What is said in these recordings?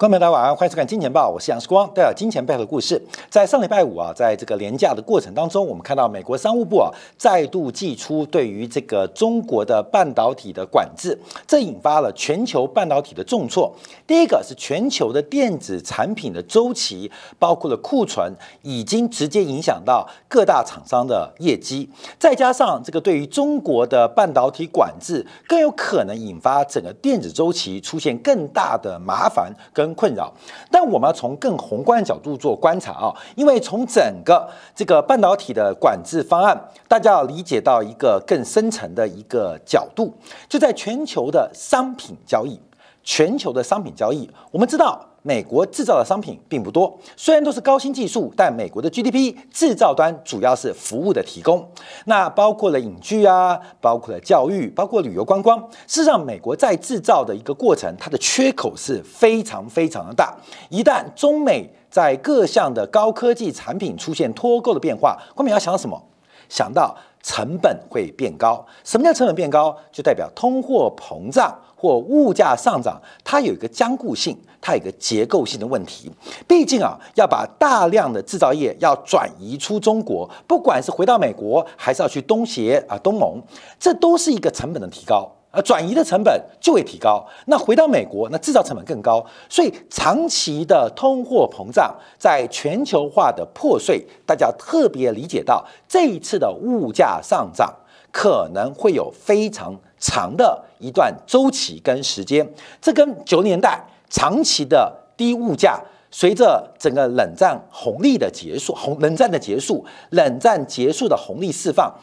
观众朋友大家晚上，欢迎收看《金钱报》，我是杨世光，带来金钱背后的故事。在上礼拜五啊，在这个廉价的过程当中，我们看到美国商务部啊再度祭出对于这个中国的半导体的管制，这引发了全球半导体的重挫。第一个是全球的电子产品的周期，包括了库存，已经直接影响到各大厂商的业绩。再加上这个对于中国的半导体管制，更有可能引发整个电子周期出现更大的麻烦跟。困扰，但我们要从更宏观的角度做观察啊，因为从整个这个半导体的管制方案，大家要理解到一个更深层的一个角度，就在全球的商品交易，全球的商品交易，我们知道。美国制造的商品并不多，虽然都是高新技术，但美国的 GDP 制造端主要是服务的提供，那包括了影剧啊，包括了教育，包括旅游观光。事实上，美国在制造的一个过程，它的缺口是非常非常的大。一旦中美在各项的高科技产品出现脱钩的变化，后面要想到什么？想到成本会变高。什么叫成本变高？就代表通货膨胀。或物价上涨，它有一个僵固性，它有一个结构性的问题。毕竟啊，要把大量的制造业要转移出中国，不管是回到美国，还是要去东协啊、东盟，这都是一个成本的提高啊，转移的成本就会提高。那回到美国，那制造成本更高，所以长期的通货膨胀，在全球化的破碎，大家特别理解到这一次的物价上涨可能会有非常。长的一段周期跟时间，这跟九年代长期的低物价，随着整个冷战红利的结束，红冷战的结束，冷战结束的红利释放，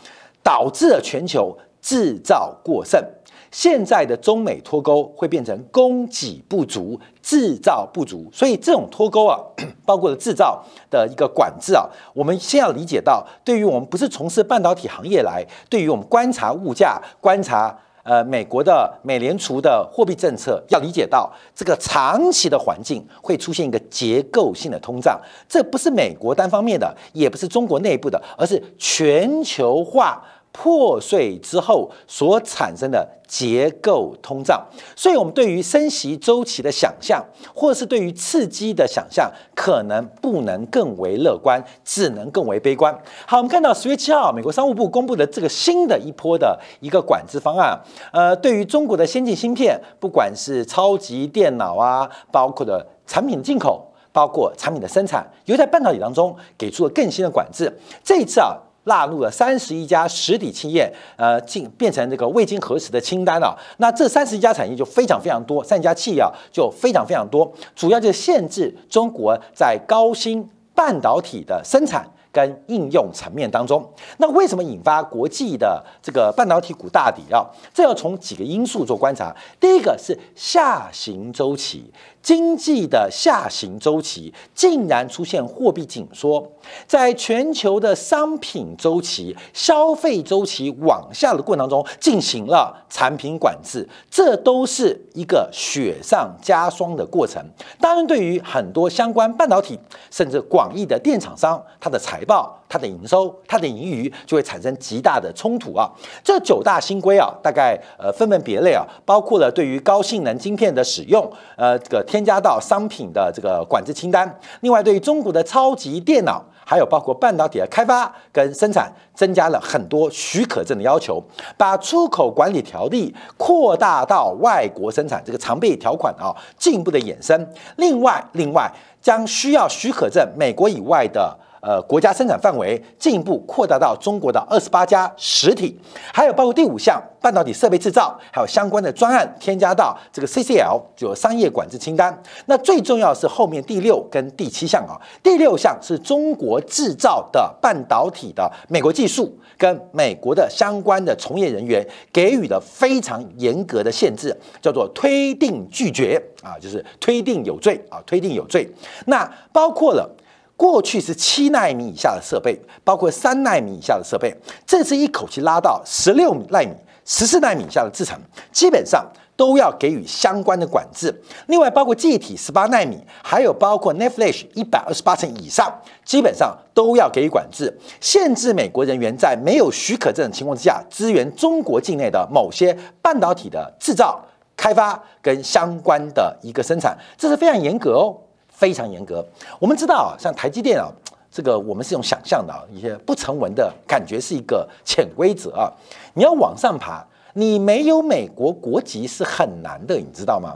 导致了全球制造过剩。现在的中美脱钩会变成供给不足，制造不足，所以这种脱钩啊，包括了制造的一个管制啊，我们先要理解到，对于我们不是从事半导体行业来，对于我们观察物价，观察。呃，美国的美联储的货币政策要理解到，这个长期的环境会出现一个结构性的通胀，这不是美国单方面的，也不是中国内部的，而是全球化。破碎之后所产生的结构通胀，所以我们对于升息周期的想象，或是对于刺激的想象，可能不能更为乐观，只能更为悲观。好，我们看到十月七号，美国商务部公布的这个新的一波的一个管制方案，呃，对于中国的先进芯片，不管是超级电脑啊，包括的产品进口，包括产品的生产，又在半导体当中给出了更新的管制。这一次啊。纳入了三十一家实体企业，呃，进变成这个未经核实的清单了。那这三十一家产业就非常非常多，三十家企业啊就非常非常多，主要就是限制中国在高新半导体的生产。跟应用层面当中，那为什么引发国际的这个半导体股大底啊？这要从几个因素做观察。第一个是下行周期，经济的下行周期竟然出现货币紧缩，在全球的商品周期、消费周期往下的过程当中进行了产品管制，这都是一个雪上加霜的过程。当然，对于很多相关半导体甚至广义的电厂商，它的财报、它的营收、它的盈余就会产生极大的冲突啊！这九大新规啊，大概呃分门别类啊，包括了对于高性能晶片的使用，呃，这个添加到商品的这个管制清单。另外，对于中国的超级电脑，还有包括半导体的开发跟生产，增加了很多许可证的要求，把出口管理条例扩大到外国生产这个常备条款啊，进一步的衍生。另外，另外将需要许可证美国以外的。呃，国家生产范围进一步扩大到中国的二十八家实体，还有包括第五项半导体设备制造，还有相关的专案添加到这个 CCL 就商业管制清单。那最重要是后面第六跟第七项啊，第六项是中国制造的半导体的美国技术跟美国的相关的从业人员给予了非常严格的限制，叫做推定拒绝啊，就是推定有罪啊，推定有罪。那包括了。过去是七纳米以下的设备，包括三纳米以下的设备，这次一口气拉到十六纳米、十四纳米以下的制程，基本上都要给予相关的管制。另外，包括记忆体十八纳米，还有包括 Netflix 一百二十八层以上，基本上都要给予管制，限制美国人员在没有许可证的情况之下，支援中国境内的某些半导体的制造。开发跟相关的一个生产，这是非常严格哦，非常严格。我们知道啊，像台积电啊，这个我们是用想象的一些不成文的感觉，是一个潜规则啊。你要往上爬，你没有美国国籍是很难的，你知道吗？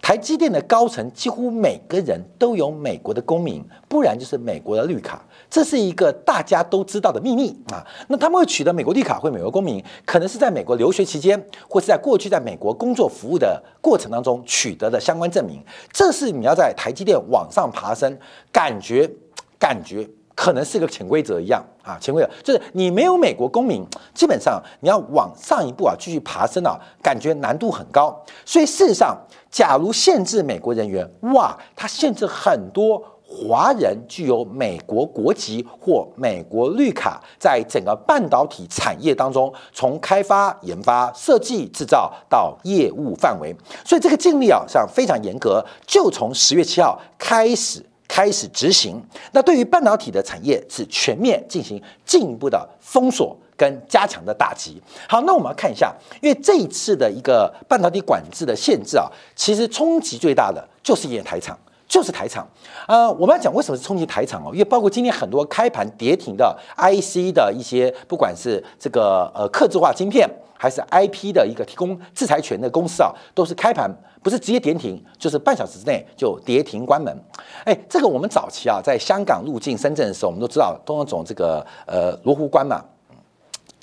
台积电的高层几乎每个人都有美国的公民，不然就是美国的绿卡，这是一个大家都知道的秘密啊。那他们会取得美国绿卡或美国公民，可能是在美国留学期间，或是在过去在美国工作服务的过程当中取得的相关证明。这是你要在台积电往上爬升，感觉感觉。可能是个潜规则一样啊，潜规则就是你没有美国公民，基本上你要往上一步啊，继续爬升啊，感觉难度很高。所以事实上，假如限制美国人员，哇，它限制很多华人具有美国国籍或美国绿卡，在整个半导体产业当中，从开发、研发、设计、制造到业务范围，所以这个禁令啊，像非常严格，就从十月七号开始。开始执行，那对于半导体的产业是全面进行进一步的封锁跟加强的打击。好，那我们要看一下，因为这一次的一个半导体管制的限制啊，其实冲击最大的就是一台厂，就是台厂。呃，我们要讲为什么是冲击台厂哦，因为包括今天很多开盘跌停的 IC 的一些，不管是这个呃刻字化晶片。还是 IP 的一个提供制裁权的公司啊，都是开盘不是直接跌停，就是半小时之内就跌停关门。哎，这个我们早期啊，在香港入境深圳的时候，我们都知道东方总这个呃罗湖关嘛。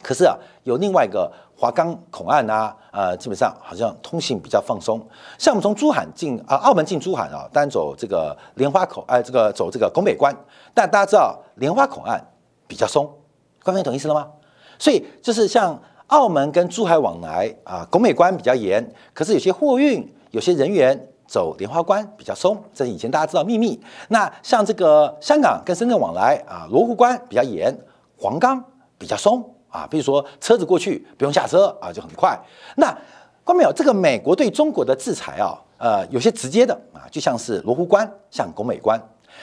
可是啊，有另外一个华钢口岸啊，呃，基本上好像通信比较放松。像我们从珠海进啊，澳门进珠海啊，单走这个莲花口，哎，这个走这个拱北关。但大家知道莲花口岸比较松，官方懂意思了吗？所以就是像。澳门跟珠海往来啊，拱北关比较严，可是有些货运、有些人员走莲花关比较松，这是以前大家知道秘密。那像这个香港跟深圳往来啊，罗湖关比较严，黄冈比较松啊，比如说车子过去不用下车啊，就很快。那关没有这个美国对中国的制裁啊，呃，有些直接的啊，就像是罗湖关，像拱美关。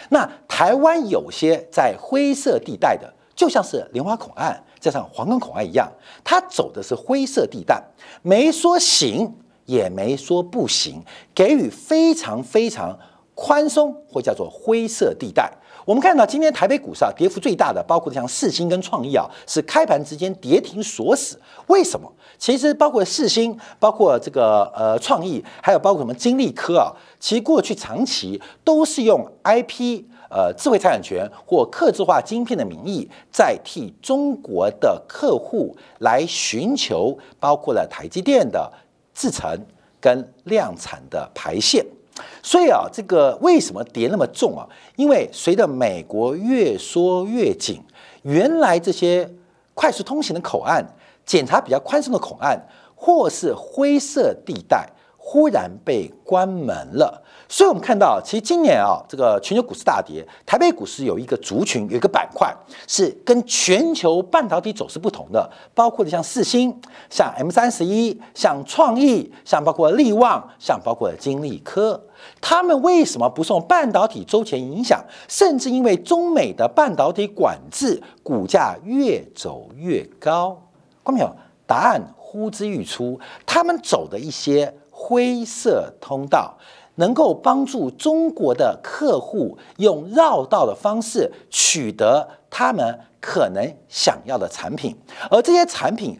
那台湾有些在灰色地带的，就像是莲花口岸。加上黄冈口岸一样，它走的是灰色地带，没说行，也没说不行，给予非常非常宽松，或叫做灰色地带。我们看到今天台北股市啊，跌幅最大的，包括像四星跟创意啊，是开盘之间跌停锁死。为什么？其实包括四星，包括这个呃创意，还有包括什么金利科啊，其实过去长期都是用 IP。呃，智慧财产权或客制化晶片的名义，在替中国的客户来寻求，包括了台积电的制程跟量产的排线。所以啊，这个为什么叠那么重啊？因为随着美国越缩越紧，原来这些快速通行的口岸、检查比较宽松的口岸，或是灰色地带，忽然被关门了。所以，我们看到，其实今年啊，这个全球股市大跌，台北股市有一个族群，有一个板块是跟全球半导体走势不同的，包括的像四星、像 M 三十一、像创意、像包括力旺、像包括金利科，他们为什么不受半导体周前影响，甚至因为中美的半导体管制，股价越走越高？观众朋友，答案呼之欲出，他们走的一些灰色通道。能够帮助中国的客户用绕道的方式取得他们可能想要的产品，而这些产品。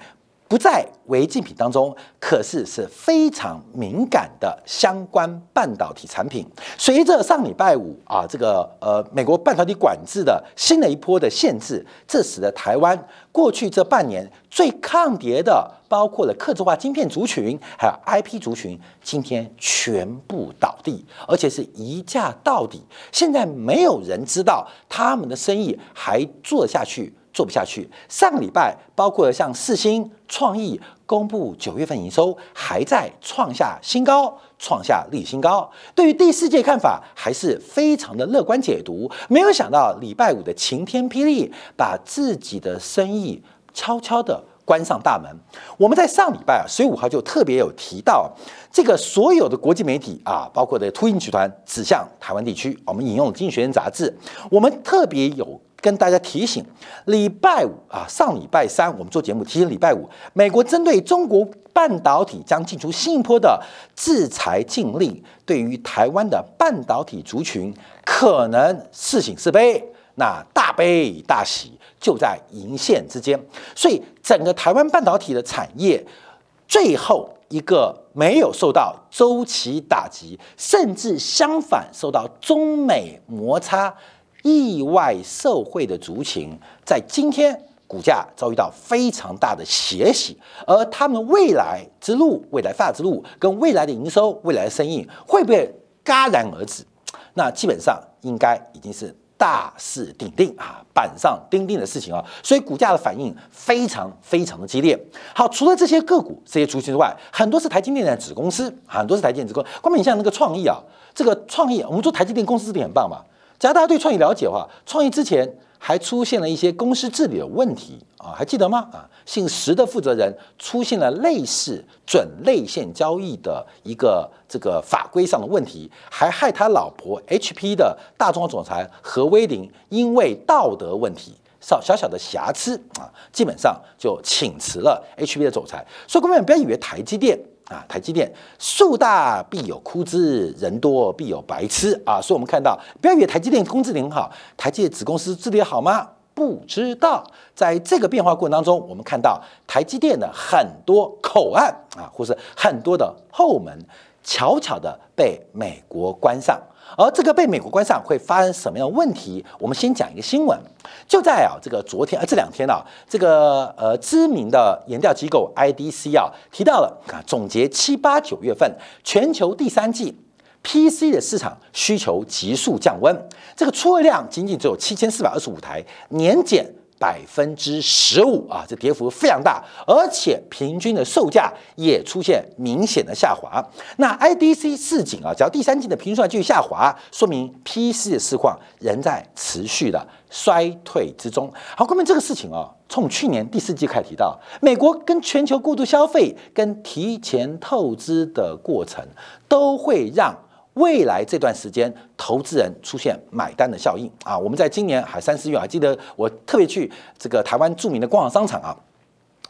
不在违禁品当中，可是是非常敏感的相关半导体产品。随着上礼拜五啊，这个呃美国半导体管制的新的一波的限制，这使得台湾过去这半年最抗跌的，包括了客制化晶片族群，还有 IP 族群，今天全部倒地，而且是一价到底。现在没有人知道他们的生意还做下去。做不下去。上个礼拜，包括像四星创意公布九月份营收，还在创下新高，创下历史新高。对于第四届看法，还是非常的乐观解读。没有想到礼拜五的晴天霹雳，把自己的生意悄悄的关上大门。我们在上礼拜啊，十五号就特别有提到，这个所有的国际媒体啊，包括的秃鹰集团指向台湾地区。我们引用《经济学人》杂志，我们特别有。跟大家提醒，礼拜五啊，上礼拜三我们做节目提醒礼拜五，美国针对中国半导体将进出新一波的制裁禁令，对于台湾的半导体族群可能是喜是悲，那大悲大喜就在银线之间，所以整个台湾半导体的产业最后一个没有受到周期打击，甚至相反受到中美摩擦。意外受贿的族群，在今天股价遭遇到非常大的血洗，而他们未来之路、未来发展之路跟未来的营收、未来的生意会不会戛然而止？那基本上应该已经是大势定定啊，板上钉钉的事情啊，所以股价的反应非常非常的激烈。好，除了这些个股、这些族群之外，很多是台积电的子公司，很多是台积电子公司。光你像那个创意啊，这个创意，我们做台积电公司这点很棒嘛。只要大家对创意了解的话，创意之前还出现了一些公司治理的问题啊，还记得吗？啊，姓石的负责人出现了类似准类线交易的一个这个法规上的问题，还害他老婆 HP 的大中总裁何威林因为道德问题小小小的瑕疵啊，基本上就请辞了 HP 的总裁。所以各位不要以为台积电。啊，台积电树大必有枯枝，人多必有白痴啊！所以，我们看到，不要以为台积电工资很好，台积电子公司治理好吗？不知道。在这个变化过程当中，我们看到台积电的很多口岸啊，或是很多的后门，悄悄的被美国关上。而这个被美国关上会发生什么样的问题？我们先讲一个新闻，就在啊这个昨天啊这两天啊，这个呃知名的研调机构 IDC 啊提到了啊总结七八九月份全球第三季 PC 的市场需求急速降温，这个出货量仅仅只有七千四百二十五台，年减。百分之十五啊，这跌幅非常大，而且平均的售价也出现明显的下滑。那 IDC 市井啊，只要第三季的平均继续下滑，说明 PC 的市况仍在持续的衰退之中。好，关于这个事情啊，从去年第四季开始提到，美国跟全球过度消费跟提前透支的过程，都会让。未来这段时间，投资人出现买单的效应啊！我们在今年还三四月，还记得我特别去这个台湾著名的光华商场啊，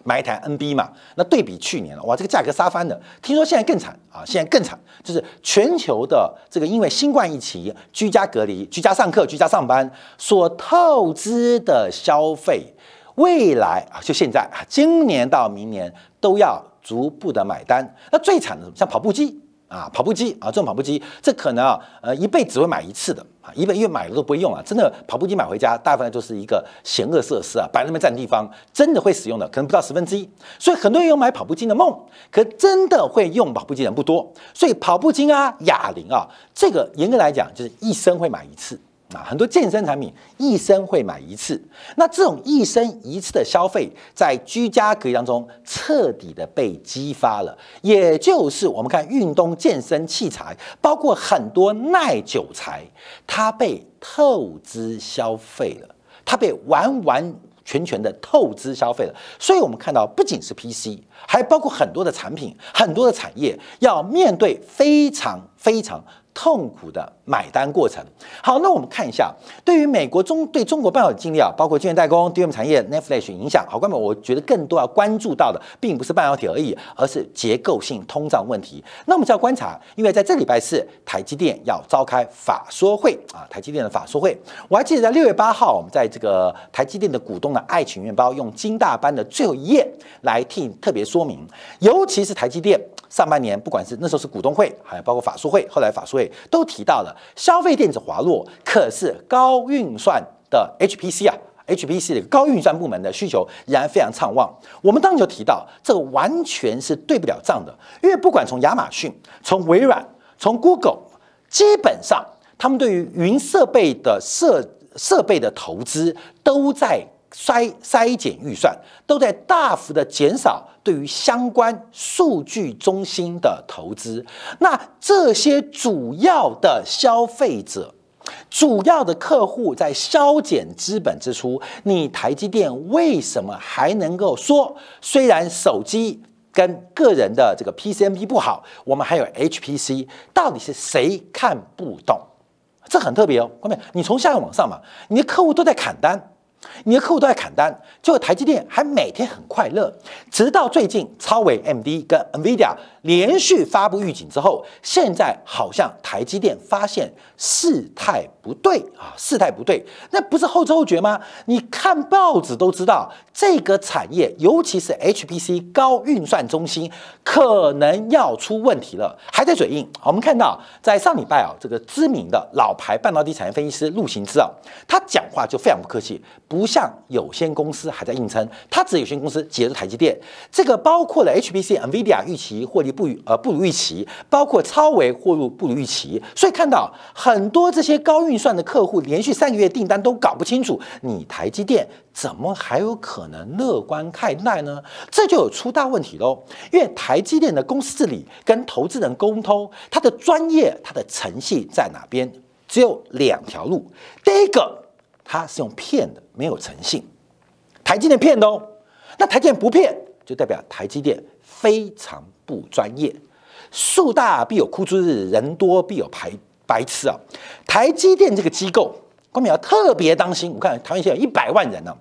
买一台 NB 嘛。那对比去年了，哇，这个价格杀翻的。听说现在更惨啊，现在更惨，就是全球的这个因为新冠疫情、居家隔离、居家上课、居家上班所透支的消费，未来啊，就现在啊，今年到明年都要逐步的买单。那最惨的像跑步机。啊，跑步机啊，这种跑步机，这可能啊，呃，一辈子会买一次的啊，一辈因为买了都不会用啊，真的跑步机买回家，大部分就是一个险恶设施啊，摆那边占地方，真的会使用的可能不到十分之一，所以很多人有买跑步机的梦，可真的会用跑步机的人不多，所以跑步机啊，哑铃啊，这个严格来讲就是一生会买一次。啊，很多健身产品一生会买一次，那这种一生一次的消费，在居家隔离当中彻底的被激发了，也就是我们看运动健身器材，包括很多耐久材，它被透支消费了，它被完完全全的透支消费了，所以我们看到不仅是 PC，还包括很多的产品，很多的产业要面对非常非常。痛苦的买单过程。好，那我们看一下，对于美国中对中国半导体经历啊，包括晶圆代工、D M 产业、Netflix 影响。好，关们，我觉得更多要关注到的，并不是半导体而已，而是结构性通胀问题。那我们就要观察，因为在这礼拜四，台积电要召开法说会啊，台积电的法说会。我还记得在六月八号，我们在这个台积电的股东的爱情面包，用金大班的最后一页来替特别说明，尤其是台积电。上半年，不管是那时候是股东会，还有包括法说会，后来法说会都提到了消费电子滑落，可是高运算的 HPC 啊，HPC 的高运算部门的需求仍然非常畅旺。我们当时就提到，这个完全是对不了账的，因为不管从亚马逊、从微软、从 Google，基本上他们对于云设备的设设备的投资都在。筛筛减预算都在大幅的减少对于相关数据中心的投资，那这些主要的消费者、主要的客户在削减资本支出，你台积电为什么还能够说，虽然手机跟个人的这个 PCMP 不好，我们还有 HPC，到底是谁看不懂？这很特别哦。后面你从下往上嘛，你的客户都在砍单。你的客户都在砍单，结果台积电还每天很快乐，直到最近超微 MD 跟 NVIDIA 连续发布预警之后，现在好像台积电发现事态不对啊，事态不对，那不是后知后觉吗？你看报纸都知道，这个产业尤其是 HPC 高运算中心可能要出问题了，还在嘴硬。我们看到在上礼拜啊，这个知名的老牌半导体产业分析师陆行之啊，他讲话就非常不客气。不像有限公司还在硬撑，它只有限公司接着台积电，这个包括了 HPC、NVIDIA 预期获利不与呃不如预期，包括超微获利不如预期，所以看到很多这些高运算的客户连续三个月订单都搞不清楚，你台积电怎么还有可能乐观看待呢？这就有出大问题喽，因为台积电的公司治理跟投资人沟通，它的专业、它的诚信在哪边？只有两条路，第一个。他是用骗的，没有诚信。台积电骗的哦，那台积电不骗，就代表台积电非常不专业。树大必有枯枝日，人多必有白白痴啊！台积电这个机构，光明要特别当心。我看台湾现在有一百万人呢，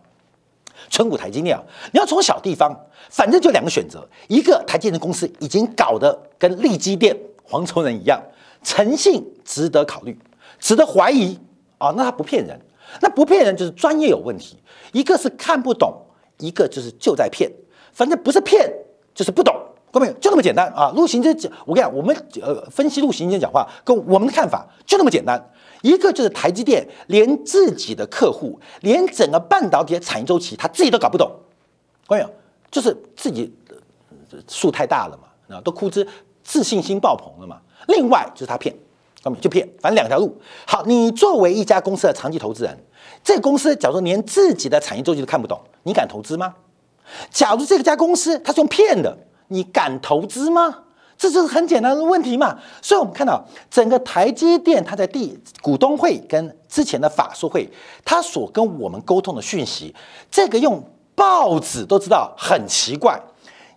纯股台积电啊，你要从小地方，反正就两个选择：一个台积电公司已经搞得跟利基电黄崇仁一样，诚信值得考虑，值得怀疑啊，那他不骗人。那不骗人就是专业有问题，一个是看不懂，一个就是就在骗，反正不是骗就是不懂，各位就那么简单啊！陆行之讲，我跟你讲，我们呃分析陆行之讲话跟我们的看法就那么简单，一个就是台积电连自己的客户，连整个半导体的产业周期他自己都搞不懂，各位就是自己树太大了嘛，啊都枯枝，自信心爆棚了嘛。另外就是他骗。就骗，反正两条路。好，你作为一家公司的长期投资人，这公司假如连自己的产业周期都看不懂，你敢投资吗？假如这家公司它是用骗的，你敢投资吗？这就是很简单的问题嘛。所以我们看到整个台积电，它在第股东会跟之前的法说会，它所跟我们沟通的讯息，这个用报纸都知道很奇怪。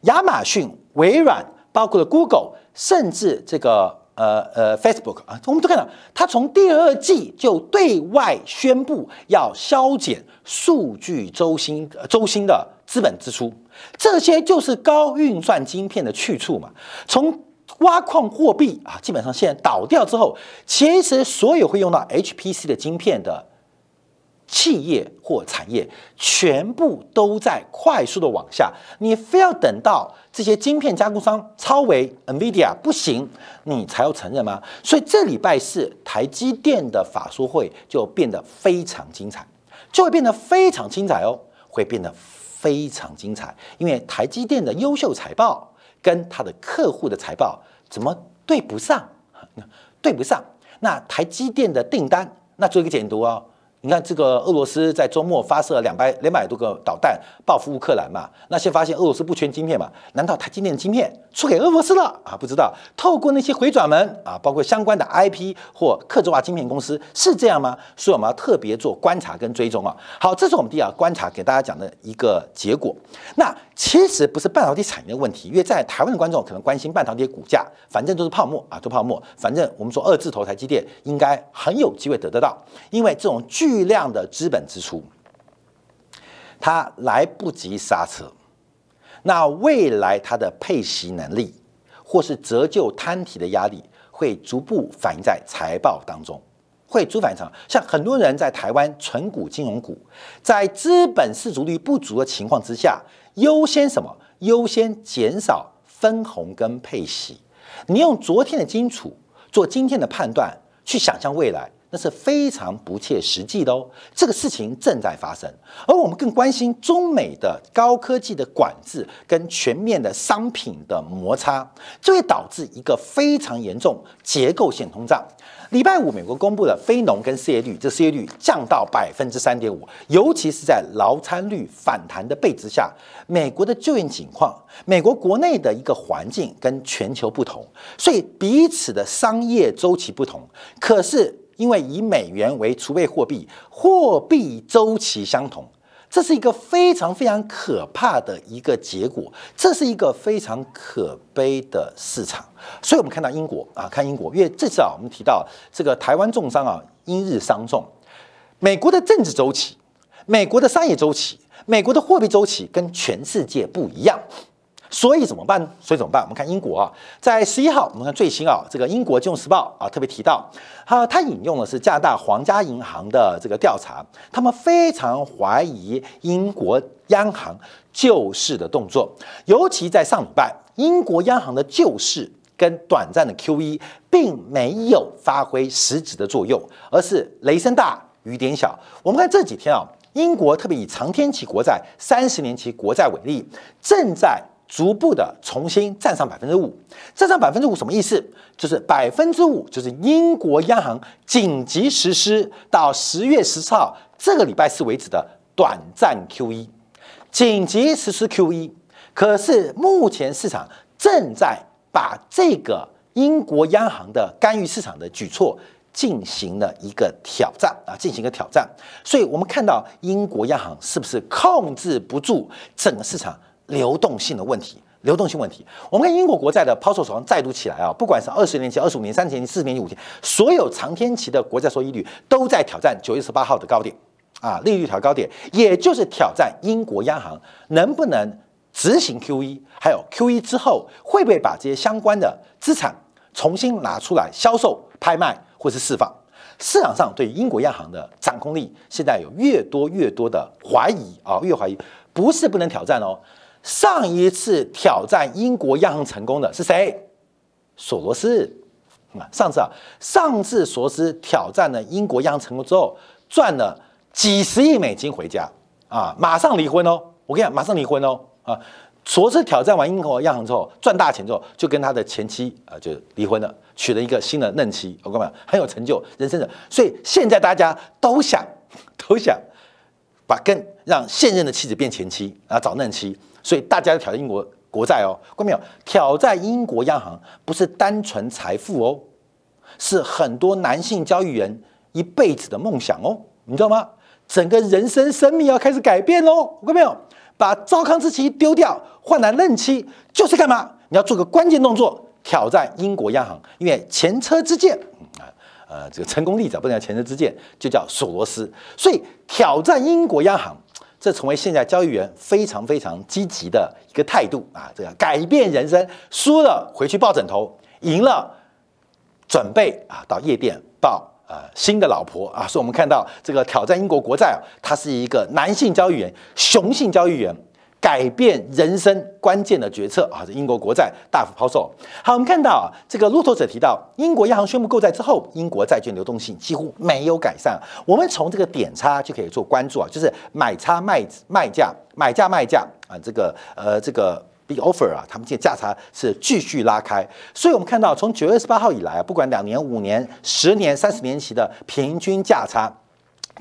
亚马逊、微软，包括了 Google，甚至这个。呃呃，Facebook 啊，我们都看到，它从第二季就对外宣布要削减数据周星周星的资本支出，这些就是高运算晶片的去处嘛。从挖矿货币啊，基本上现在倒掉之后，其实所有会用到 HPC 的晶片的。企业或产业全部都在快速的往下，你非要等到这些晶片加工商超为 NVIDIA 不行，你才要承认吗？所以这礼拜四台积电的法说会就变得非常精彩，就会变得非常精彩哦，会变得非常精彩，因为台积电的优秀财报跟它的客户的财报怎么对不上？对不上。那台积电的订单，那做一个解读哦。你看，这个俄罗斯在周末发射两百两百多个导弹报复乌克兰嘛？那先发现俄罗斯不缺晶片嘛？难道台积电的晶片出给俄罗斯了啊？不知道。透过那些回转门啊，包括相关的 IP 或客制化晶片公司是这样吗？所以我们要特别做观察跟追踪啊。好，这是我们第二观察给大家讲的一个结果。那其实不是半导体产业的问题，因为在台湾的观众可能关心半导体股价，反正都是泡沫啊，都泡沫。反正我们说二字头台积电应该很有机会得得到，因为这种巨。巨量的资本支出，它来不及刹车，那未来它的配息能力或是折旧摊提的压力，会逐步反映在财报当中，会主反常。像很多人在台湾存股金融股，在资本市足率不足的情况之下，优先什么？优先减少分红跟配息。你用昨天的基础做今天的判断，去想象未来。那是非常不切实际的哦，这个事情正在发生，而我们更关心中美的高科技的管制跟全面的商品的摩擦，就会导致一个非常严重结构性通胀。礼拜五，美国公布了非农跟失业率，这失业率降到百分之三点五，尤其是在劳参率反弹的背之下，美国的就业情况，美国国内的一个环境跟全球不同，所以彼此的商业周期不同，可是。因为以美元为储备货币，货币周期相同，这是一个非常非常可怕的一个结果，这是一个非常可悲的市场。所以，我们看到英国啊，看英国，因为这次啊，我们提到这个台湾重伤啊，英日伤重。美国的政治周期、美国的商业周期、美国的货币周期跟全世界不一样。所以怎么办呢？所以怎么办？我们看英国啊，在十一号，我们看最新啊，这个英国金融时报啊特别提到，哈，他引用的是加拿大皇家银行的这个调查，他们非常怀疑英国央行救市的动作，尤其在上礼拜，英国央行的救市跟短暂的 QE 并没有发挥实质的作用，而是雷声大雨点小。我们看这几天啊，英国特别以长天期国债、三十年期国债为例，正在。逐步的重新站上百分之五，站上百分之五什么意思？就是百分之五，就是英国央行紧急实施到十月十四号这个礼拜四为止的短暂 QE，紧急实施 QE。可是目前市场正在把这个英国央行的干预市场的举措进行了一个挑战啊，进行一个挑战。所以我们看到英国央行是不是控制不住整个市场？流动性的问题，流动性问题。我们看英国国债的抛售潮再度起来啊，不管是二十年期、二十五年、三十年期、四十年期、五年，所有长天期的国债收益率都在挑战九月十八号的高点啊，利率调高点，也就是挑战英国央行能不能执行 QE，还有 QE 之后会不会把这些相关的资产重新拿出来销售、拍卖或是释放？市场上对英国央行的掌控力现在有越多越多的怀疑啊，越怀疑不是不能挑战哦。上一次挑战英国央行成功的是谁？索罗斯啊！上次啊，上次索罗斯挑战了英国央行成功之后，赚了几十亿美金回家啊！马上离婚哦！我跟你讲，马上离婚哦！啊，索罗斯挑战完英国央行之后，赚大钱之后，就跟他的前妻啊就离婚了，娶了一个新的嫩妻。我跟你讲，很有成就人生的。所以现在大家都想都想把跟让现任的妻子变前妻啊，找嫩妻。所以大家要挑战英国国债哦，看到没有？挑战英国央行不是单纯财富哦，是很多男性交易员一辈子的梦想哦，你知道吗？整个人生生命要开始改变喽，看到没有？把糟糠之妻丢掉，换来嫩妻，就是干嘛？你要做个关键动作，挑战英国央行，因为前车之鉴啊，呃，这个成功例子不能叫前车之鉴，就叫索罗斯。所以挑战英国央行。这成为现在交易员非常非常积极的一个态度啊！这个改变人生，输了回去抱枕头，赢了准备啊到夜店抱啊新的老婆啊！所以我们看到这个挑战英国国债啊，他是一个男性交易员，雄性交易员。改变人生关键的决策啊！这英国国债大幅抛售。好，我们看到啊，这个路透者提到，英国央行宣布购债之后，英国债券流动性几乎没有改善。我们从这个点差就可以做关注啊，就是买差卖卖价、买价卖价啊，这个呃这个 big offer 啊，他们这价差是继续拉开。所以我们看到，从九月十八号以来啊，不管两年、五年、十年、三十年期的平均价差。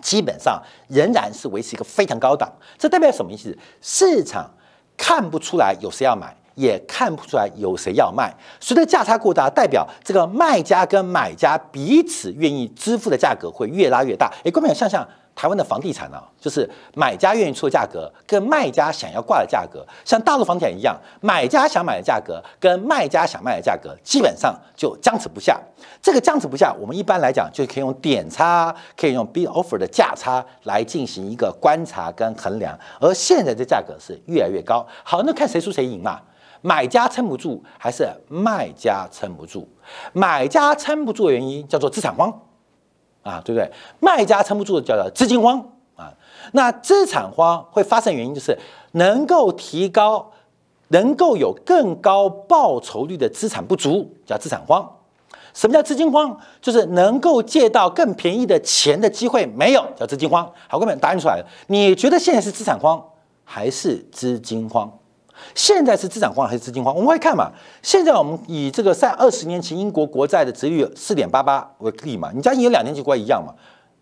基本上仍然是维持一个非常高档，这代表什么意思？市场看不出来有谁要买，也看不出来有谁要卖。随着价差过大，代表这个卖家跟买家彼此愿意支付的价格会越拉越大。哎，观众朋友，想想。台湾的房地产呢，就是买家愿意出的价格，跟卖家想要挂的价格，像大陆房地产一样，买家想买的价格跟卖家想卖的价格，基本上就僵持不下。这个僵持不下，我们一般来讲就可以用点差，可以用 bid offer 的价差来进行一个观察跟衡量。而现在的价格是越来越高，好，那看谁输谁赢嘛？买家撑不住，还是卖家撑不住？买家撑不住的原因叫做资产荒。啊，对不对？卖家撑不住的叫做资金荒啊。那资产荒会发生原因就是能够提高、能够有更高报酬率的资产不足，叫资产荒。什么叫资金荒？就是能够借到更便宜的钱的机会没有，叫资金荒。好，各位答案出来了。你觉得现在是资产荒还是资金荒？现在是资产荒还是资金荒？我们会看嘛。现在我们以这个在二十年前英国国债的值率四点八八为例嘛，你家有两年期国债一样嘛，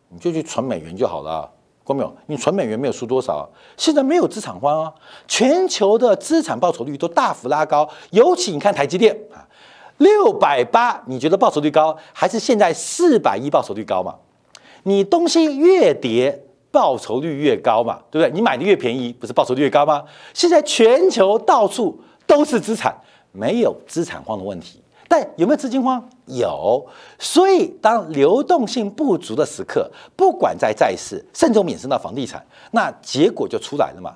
你就去存美元就好了，过没有？你存美元没有输多少。现在没有资产荒啊，全球的资产报酬率都大幅拉高，尤其你看台积电啊，六百八，你觉得报酬率高，还是现在四百一报酬率高嘛？你东西越跌，报酬率越高嘛，对不对？你买的越便宜，不是报酬率越高吗？现在全球到处都是资产，没有资产荒的问题，但有没有资金荒？有。所以当流动性不足的时刻，不管在债市，甚至衍生到房地产，那结果就出来了嘛，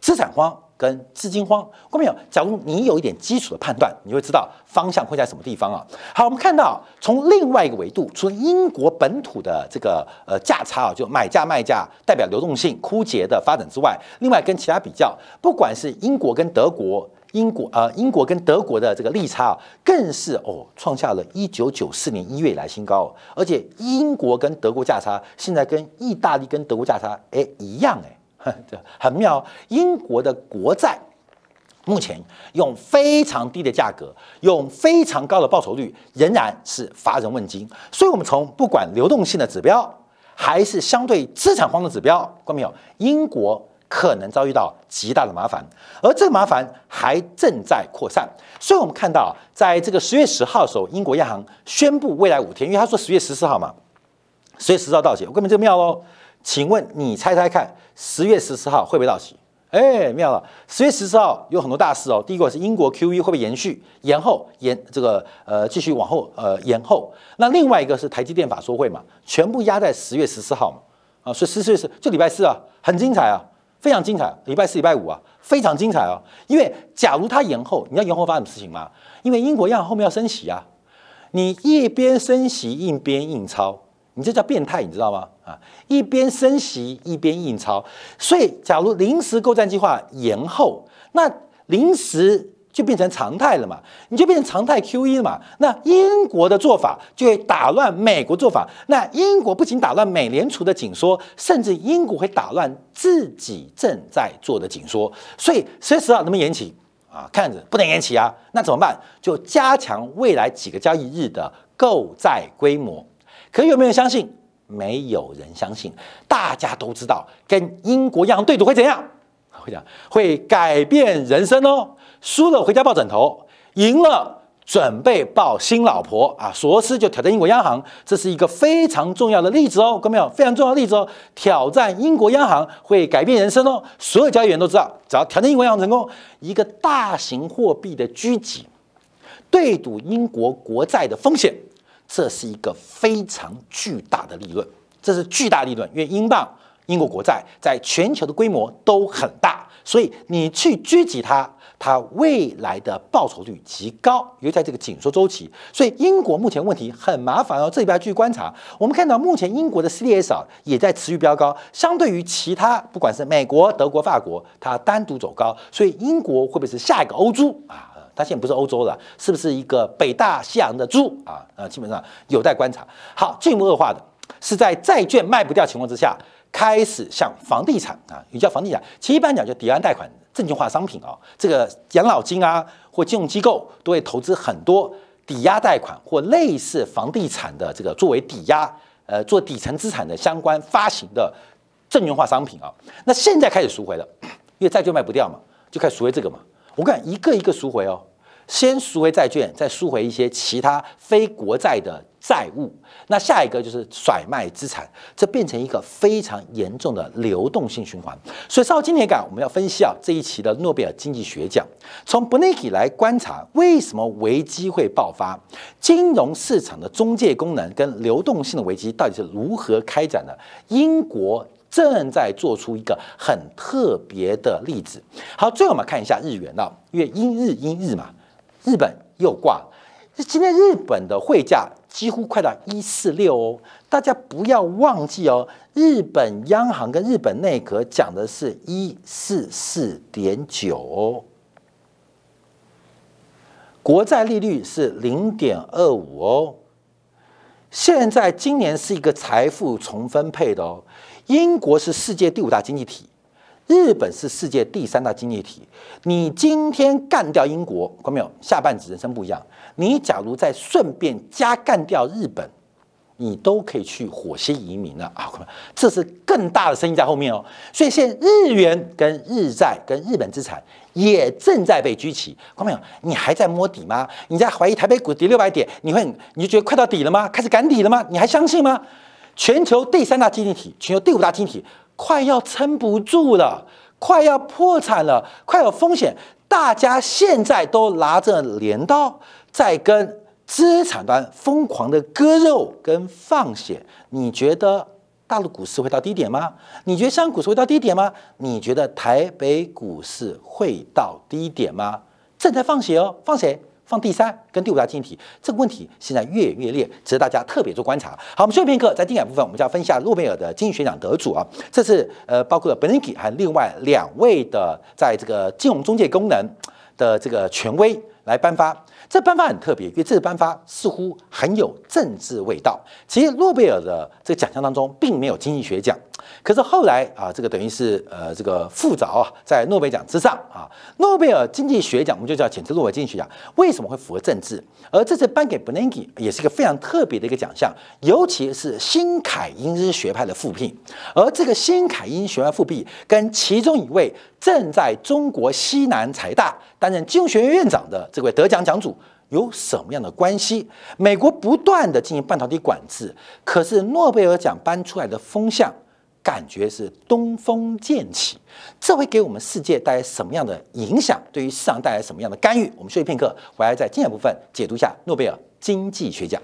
资产荒。跟资金荒，看没有？假如你有一点基础的判断，你会知道方向会在什么地方啊？好，我们看到从另外一个维度，除了英国本土的这个呃价差啊，就买价卖价代表流动性枯竭的发展之外，另外跟其他比较，不管是英国跟德国，英国呃英国跟德国的这个利差啊，更是哦创下了一九九四年一月以来新高，而且英国跟德国价差现在跟意大利跟德国价差哎一样哎。这很妙，英国的国债目前用非常低的价格，用非常高的报酬率，仍然是乏人问津。所以，我们从不管流动性的指标，还是相对资产荒的指标，看到没有？英国可能遭遇到极大的麻烦，而这个麻烦还正在扩散。所以我们看到，在这个十月十号的时候，英国央行宣布未来五天，因为他说十月十四号嘛，十月十四号到期，我根本就妙喽。请问你猜猜看，十月十四号会不会到期？哎，妙了！十月十四号有很多大事哦。第一个是英国 QE 会不会延续、延后、延这个呃继续往后呃延后？那另外一个是台积电法说会嘛，全部压在十月十四号嘛。啊，所以十月十就礼拜四啊，很精彩啊，非常精彩。礼拜四、礼拜五啊，非常精彩啊。因为假如它延后，你要延后发生什么事情吗？因为英国央行后面要升息啊，你一边升息一边印钞。你这叫变态，你知道吗？啊，一边升息一边印钞，所以假如临时购债计划延后，那临时就变成常态了嘛？你就变成常态 QE 了嘛？那英国的做法就会打乱美国做法，那英国不仅打乱美联储的紧缩，甚至英国会打乱自己正在做的紧缩。所以十月十号能不能延期啊？看着不能延期啊，那怎么办？就加强未来几个交易日的购债规模。可有没有人相信？没有人相信。大家都知道，跟英国央行对赌会怎样？会讲会改变人生哦。输了回家抱枕头，赢了准备抱新老婆啊！索罗斯就挑战英国央行，这是一个非常重要的例子哦。各位没有？非常重要的例子哦。挑战英国央行会改变人生哦。所有交易员都知道，只要挑战英国央行成功，一个大型货币的狙击，对赌英国国债的风险。这是一个非常巨大的利润，这是巨大利润，因为英镑、英国国债在全球的规模都很大，所以你去狙击它，它未来的报酬率极高，尤其在这个紧缩周期。所以英国目前问题很麻烦哦，这里边要继续观察。我们看到目前英国的 CDS 啊也在持续飙高，相对于其他不管是美国、德国、法国，它单独走高，所以英国会不会是下一个欧洲啊？它现在不是欧洲了，是不是一个北大西洋的猪啊？啊，基本上有待观察。好，进一步恶化的是在债券卖不掉情况之下，开始向房地产啊，也叫房地产，其实一般讲就抵押贷款、证券化商品啊，这个养老金啊或金融机构都会投资很多抵押贷款或类似房地产的这个作为抵押，呃，做底层资产的相关发行的证券化商品啊。那现在开始赎回了，因为债券卖不掉嘛，就开始赎回这个嘛。我看一个一个赎回哦，先赎回债券，再赎回一些其他非国债的债务。那下一个就是甩卖资产，这变成一个非常严重的流动性循环。所以，稍后今天感我们要分析啊这一期的诺贝尔经济学奖，从 b 内 n 来观察为什么危机会爆发，金融市场的中介功能跟流动性的危机到底是如何开展的？英国。正在做出一个很特别的例子。好，最后我们看一下日元啊，因为英日英日嘛，日本又挂。今天日本的汇价几乎快到一四六哦，大家不要忘记哦，日本央行跟日本内阁讲的是一四四点九哦，国债利率是零点二五哦。现在今年是一个财富重分配的哦。英国是世界第五大经济体，日本是世界第三大经济体。你今天干掉英国，看到没有？下半子人生不一样。你假如再顺便加干掉日本，你都可以去火星移民了啊！这是更大的生意在后面哦。所以现在日元跟日债跟日本资产也正在被举起，看到没有？你还在摸底吗？你在怀疑台北股跌六百点，你会你就觉得快到底了吗？开始赶底了吗？你还相信吗？全球第三大经济体，全球第五大经济体快要撑不住了，快要破产了，快有风险。大家现在都拿着镰刀在跟资产端疯狂的割肉跟放血。你觉得大陆股市会到低点吗？你觉得香港股市会到低点吗？你觉得台北股市会到低点吗？正在放血哦，放谁？第三跟第五大经济体，这个问题现在越演越烈，值得大家特别做观察。好，我们休息片刻，在精彩部分，我们就要分析下诺贝尔的经济学奖得主啊，这是呃包括了 Bernanke 和另外两位的在这个金融中介功能的这个权威来颁发。这颁发很特别，因为这次颁发似乎很有政治味道。其实诺贝尔的这个奖项当中并没有经济学奖。可是后来啊，这个等于是呃，这个附着啊，在诺贝尔奖之上啊，诺贝尔经济学奖我们就叫简称诺贝尔经济学奖。为什么会符合政治？而这次颁给 Bernanke 也是一个非常特别的一个奖项，尤其是新凯因斯学派的复辟。而这个新凯因学派复辟跟其中一位正在中国西南财大担任金融学院院长的这位得奖奖主有什么样的关系？美国不断的进行半导体管制，可是诺贝尔奖颁出来的风向。感觉是东风渐起，这会给我们世界带来什么样的影响？对于市场带来什么样的干预？我们休息片刻，回来在精彩部分解读一下诺贝尔经济学奖。